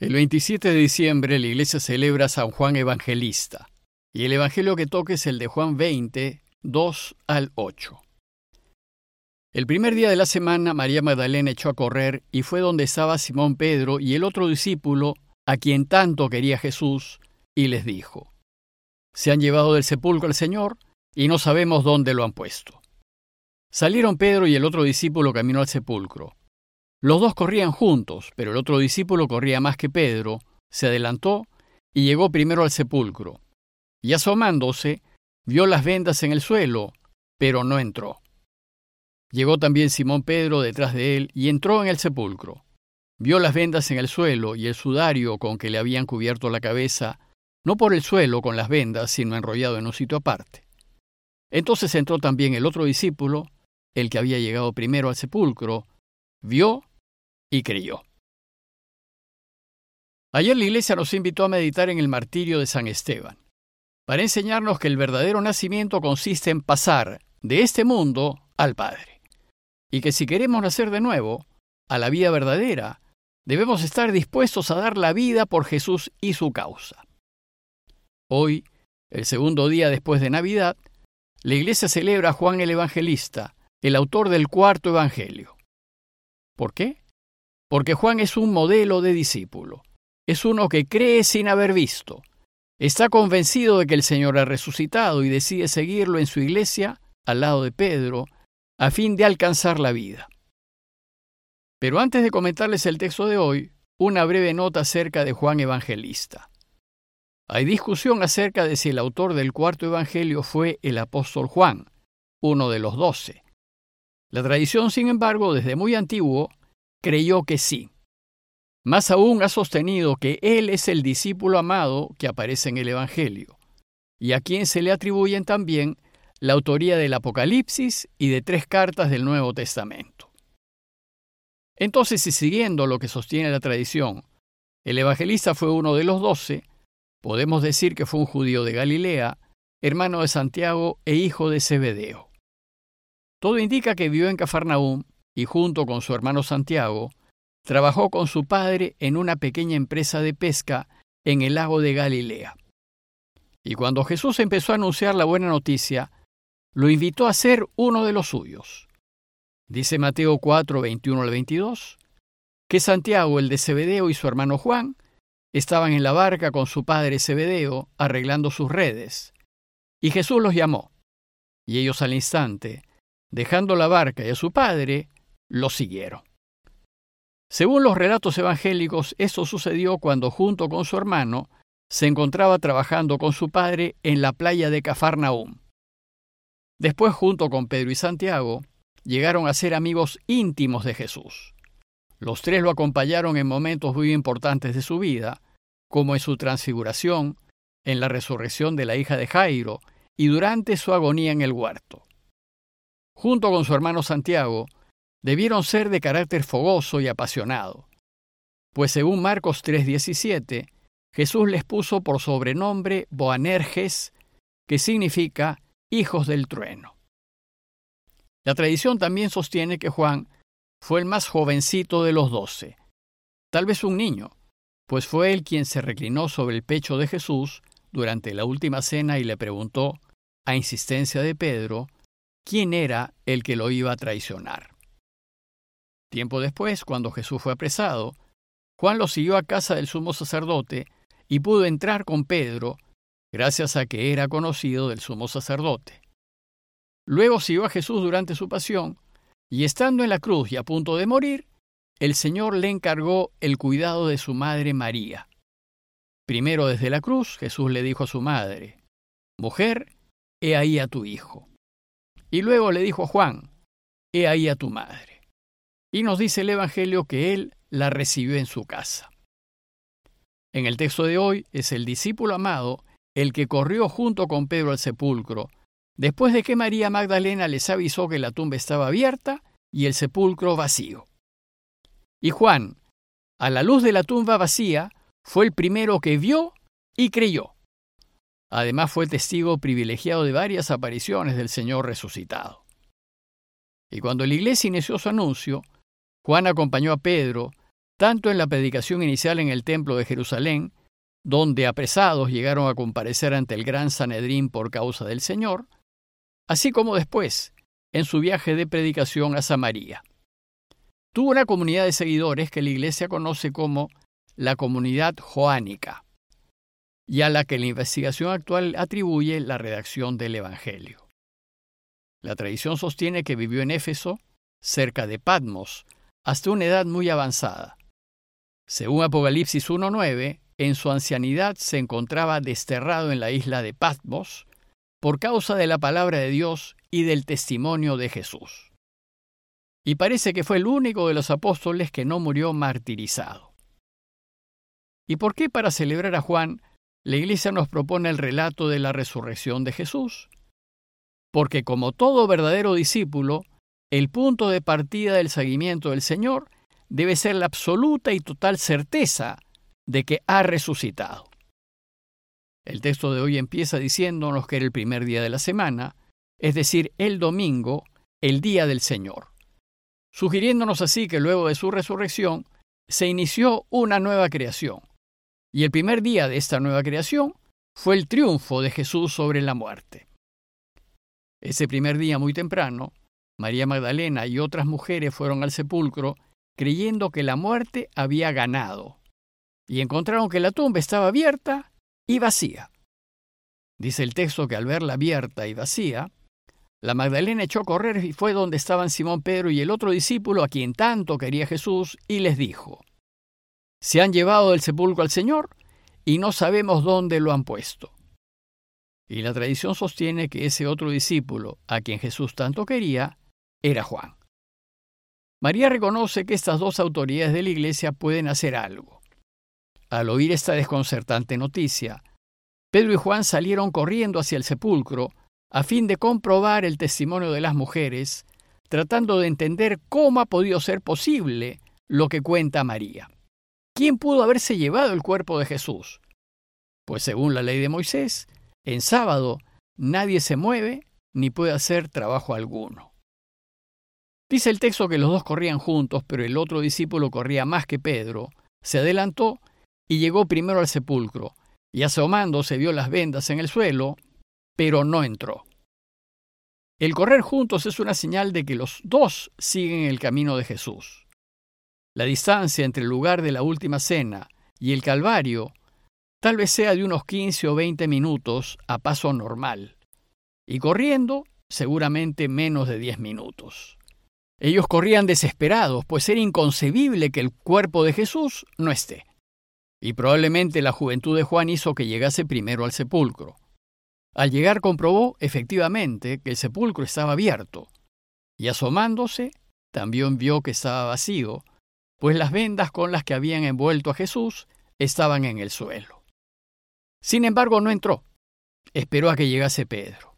El 27 de diciembre la iglesia celebra a San Juan Evangelista y el evangelio que toca es el de Juan 20, 2 al 8. El primer día de la semana María Magdalena echó a correr y fue donde estaba Simón Pedro y el otro discípulo a quien tanto quería Jesús y les dijo, Se han llevado del sepulcro al Señor y no sabemos dónde lo han puesto. Salieron Pedro y el otro discípulo caminó al sepulcro. Los dos corrían juntos, pero el otro discípulo corría más que Pedro, se adelantó y llegó primero al sepulcro. Y asomándose, vio las vendas en el suelo, pero no entró. Llegó también Simón Pedro detrás de él y entró en el sepulcro. Vio las vendas en el suelo y el sudario con que le habían cubierto la cabeza, no por el suelo con las vendas, sino enrollado en un sitio aparte. Entonces entró también el otro discípulo, el que había llegado primero al sepulcro, vio y creyó. Ayer la Iglesia nos invitó a meditar en el martirio de San Esteban, para enseñarnos que el verdadero nacimiento consiste en pasar de este mundo al Padre, y que si queremos nacer de nuevo, a la vida verdadera, debemos estar dispuestos a dar la vida por Jesús y su causa. Hoy, el segundo día después de Navidad, la Iglesia celebra a Juan el Evangelista, el autor del cuarto Evangelio. ¿Por qué? Porque Juan es un modelo de discípulo. Es uno que cree sin haber visto. Está convencido de que el Señor ha resucitado y decide seguirlo en su iglesia, al lado de Pedro, a fin de alcanzar la vida. Pero antes de comentarles el texto de hoy, una breve nota acerca de Juan Evangelista. Hay discusión acerca de si el autor del cuarto Evangelio fue el apóstol Juan, uno de los doce. La tradición, sin embargo, desde muy antiguo, creyó que sí. Más aún ha sostenido que Él es el discípulo amado que aparece en el Evangelio, y a quien se le atribuyen también la autoría del Apocalipsis y de tres cartas del Nuevo Testamento. Entonces, y siguiendo lo que sostiene la tradición, el evangelista fue uno de los doce, podemos decir que fue un judío de Galilea, hermano de Santiago e hijo de Zebedeo. Todo indica que vivió en Cafarnaúm y junto con su hermano Santiago, trabajó con su padre en una pequeña empresa de pesca en el lago de Galilea. Y cuando Jesús empezó a anunciar la buena noticia, lo invitó a ser uno de los suyos. Dice Mateo 4, 21 al 22, que Santiago, el de Zebedeo, y su hermano Juan estaban en la barca con su padre Zebedeo arreglando sus redes. Y Jesús los llamó. Y ellos al instante, dejando la barca y a su padre, lo siguieron. Según los relatos evangélicos, esto sucedió cuando junto con su hermano se encontraba trabajando con su padre en la playa de Cafarnaúm. Después, junto con Pedro y Santiago, llegaron a ser amigos íntimos de Jesús. Los tres lo acompañaron en momentos muy importantes de su vida, como en su transfiguración, en la resurrección de la hija de Jairo y durante su agonía en el huerto. Junto con su hermano Santiago, debieron ser de carácter fogoso y apasionado, pues según Marcos 3:17, Jesús les puso por sobrenombre Boanerges, que significa hijos del trueno. La tradición también sostiene que Juan fue el más jovencito de los doce, tal vez un niño, pues fue él quien se reclinó sobre el pecho de Jesús durante la última cena y le preguntó, a insistencia de Pedro, quién era el que lo iba a traicionar. Tiempo después, cuando Jesús fue apresado, Juan lo siguió a casa del sumo sacerdote y pudo entrar con Pedro, gracias a que era conocido del sumo sacerdote. Luego siguió a Jesús durante su pasión, y estando en la cruz y a punto de morir, el Señor le encargó el cuidado de su madre María. Primero desde la cruz, Jesús le dijo a su madre, Mujer, he ahí a tu hijo. Y luego le dijo a Juan, He ahí a tu madre. Y nos dice el Evangelio que él la recibió en su casa. En el texto de hoy es el discípulo amado el que corrió junto con Pedro al sepulcro, después de que María Magdalena les avisó que la tumba estaba abierta y el sepulcro vacío. Y Juan, a la luz de la tumba vacía, fue el primero que vio y creyó. Además fue testigo privilegiado de varias apariciones del Señor resucitado. Y cuando la iglesia inició su anuncio, Juan acompañó a Pedro tanto en la predicación inicial en el templo de Jerusalén, donde apresados llegaron a comparecer ante el gran Sanedrín por causa del Señor, así como después, en su viaje de predicación a Samaria. Tuvo una comunidad de seguidores que la Iglesia conoce como la comunidad joánica, y a la que la investigación actual atribuye la redacción del Evangelio. La tradición sostiene que vivió en Éfeso, cerca de Patmos, hasta una edad muy avanzada. Según Apocalipsis 1.9, en su ancianidad se encontraba desterrado en la isla de Patmos por causa de la palabra de Dios y del testimonio de Jesús. Y parece que fue el único de los apóstoles que no murió martirizado. ¿Y por qué para celebrar a Juan la Iglesia nos propone el relato de la resurrección de Jesús? Porque como todo verdadero discípulo, el punto de partida del seguimiento del Señor debe ser la absoluta y total certeza de que ha resucitado. El texto de hoy empieza diciéndonos que era el primer día de la semana, es decir, el domingo, el día del Señor, sugiriéndonos así que luego de su resurrección se inició una nueva creación, y el primer día de esta nueva creación fue el triunfo de Jesús sobre la muerte. Ese primer día muy temprano, María Magdalena y otras mujeres fueron al sepulcro creyendo que la muerte había ganado, y encontraron que la tumba estaba abierta y vacía. Dice el texto que al verla abierta y vacía, la Magdalena echó a correr y fue donde estaban Simón Pedro y el otro discípulo a quien tanto quería Jesús, y les dijo, Se han llevado del sepulcro al Señor y no sabemos dónde lo han puesto. Y la tradición sostiene que ese otro discípulo, a quien Jesús tanto quería, era Juan. María reconoce que estas dos autoridades de la Iglesia pueden hacer algo. Al oír esta desconcertante noticia, Pedro y Juan salieron corriendo hacia el sepulcro a fin de comprobar el testimonio de las mujeres, tratando de entender cómo ha podido ser posible lo que cuenta María. ¿Quién pudo haberse llevado el cuerpo de Jesús? Pues según la ley de Moisés, en sábado nadie se mueve ni puede hacer trabajo alguno. Dice el texto que los dos corrían juntos, pero el otro discípulo corría más que Pedro, se adelantó y llegó primero al sepulcro, y asomándose vio las vendas en el suelo, pero no entró. El correr juntos es una señal de que los dos siguen el camino de Jesús. La distancia entre el lugar de la última cena y el Calvario tal vez sea de unos 15 o 20 minutos a paso normal, y corriendo seguramente menos de 10 minutos. Ellos corrían desesperados, pues era inconcebible que el cuerpo de Jesús no esté y probablemente la juventud de Juan hizo que llegase primero al sepulcro. Al llegar comprobó efectivamente que el sepulcro estaba abierto, y asomándose también vio que estaba vacío, pues las vendas con las que habían envuelto a Jesús estaban en el suelo. Sin embargo, no entró, esperó a que llegase Pedro.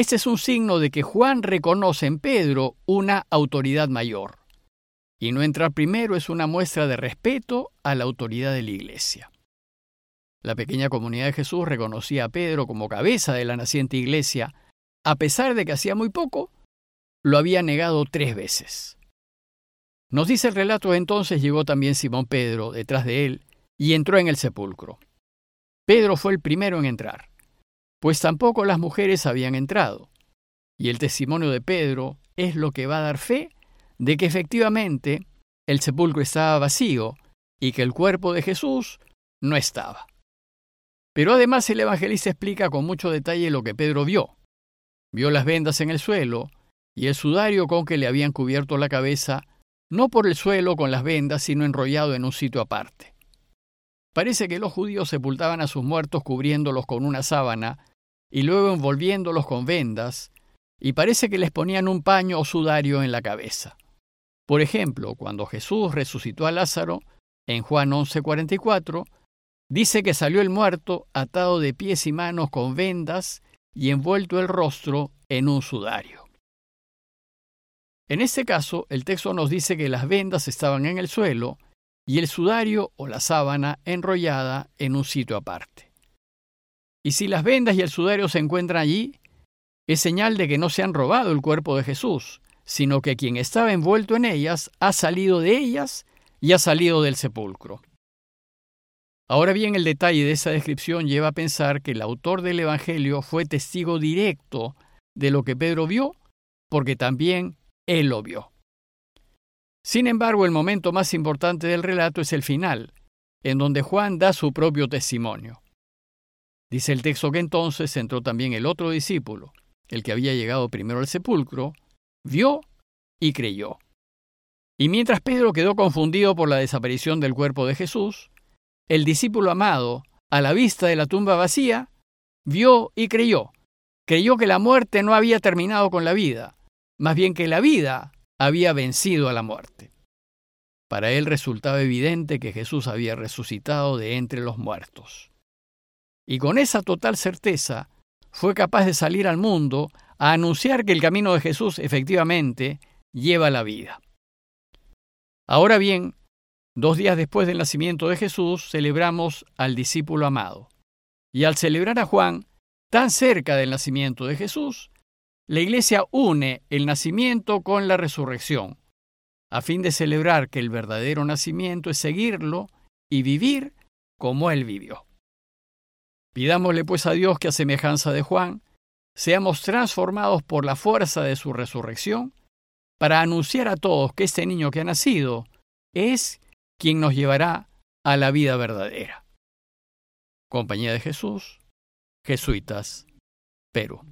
Este es un signo de que Juan reconoce en Pedro una autoridad mayor y no entrar primero es una muestra de respeto a la autoridad de la Iglesia. La pequeña comunidad de Jesús reconocía a Pedro como cabeza de la naciente Iglesia, a pesar de que hacía muy poco lo había negado tres veces. Nos dice el relato entonces llegó también Simón Pedro detrás de él y entró en el sepulcro. Pedro fue el primero en entrar, pues tampoco las mujeres habían entrado, y el testimonio de Pedro es lo que va a dar fe de que efectivamente el sepulcro estaba vacío y que el cuerpo de Jesús no estaba. Pero además el evangelista explica con mucho detalle lo que Pedro vio. Vio las vendas en el suelo y el sudario con que le habían cubierto la cabeza, no por el suelo con las vendas, sino enrollado en un sitio aparte. Parece que los judíos sepultaban a sus muertos cubriéndolos con una sábana y luego envolviéndolos con vendas, y parece que les ponían un paño o sudario en la cabeza. Por ejemplo, cuando Jesús resucitó a Lázaro, en Juan 11:44, dice que salió el muerto atado de pies y manos con vendas y envuelto el rostro en un sudario. En este caso, el texto nos dice que las vendas estaban en el suelo y el sudario o la sábana enrollada en un sitio aparte. Y si las vendas y el sudario se encuentran allí, es señal de que no se han robado el cuerpo de Jesús, sino que quien estaba envuelto en ellas ha salido de ellas y ha salido del sepulcro. Ahora bien, el detalle de esa descripción lleva a pensar que el autor del Evangelio fue testigo directo de lo que Pedro vio, porque también él lo vio. Sin embargo, el momento más importante del relato es el final, en donde Juan da su propio testimonio. Dice el texto que entonces entró también el otro discípulo, el que había llegado primero al sepulcro, vio y creyó. Y mientras Pedro quedó confundido por la desaparición del cuerpo de Jesús, el discípulo amado, a la vista de la tumba vacía, vio y creyó. Creyó que la muerte no había terminado con la vida, más bien que la vida había vencido a la muerte. Para él resultaba evidente que Jesús había resucitado de entre los muertos. Y con esa total certeza fue capaz de salir al mundo a anunciar que el camino de Jesús efectivamente lleva la vida. Ahora bien, dos días después del nacimiento de Jesús celebramos al discípulo amado. Y al celebrar a Juan, tan cerca del nacimiento de Jesús, la Iglesia une el nacimiento con la resurrección, a fin de celebrar que el verdadero nacimiento es seguirlo y vivir como Él vivió. Pidámosle pues a Dios que a semejanza de Juan, seamos transformados por la fuerza de su resurrección para anunciar a todos que este niño que ha nacido es quien nos llevará a la vida verdadera. Compañía de Jesús, Jesuitas, Perú.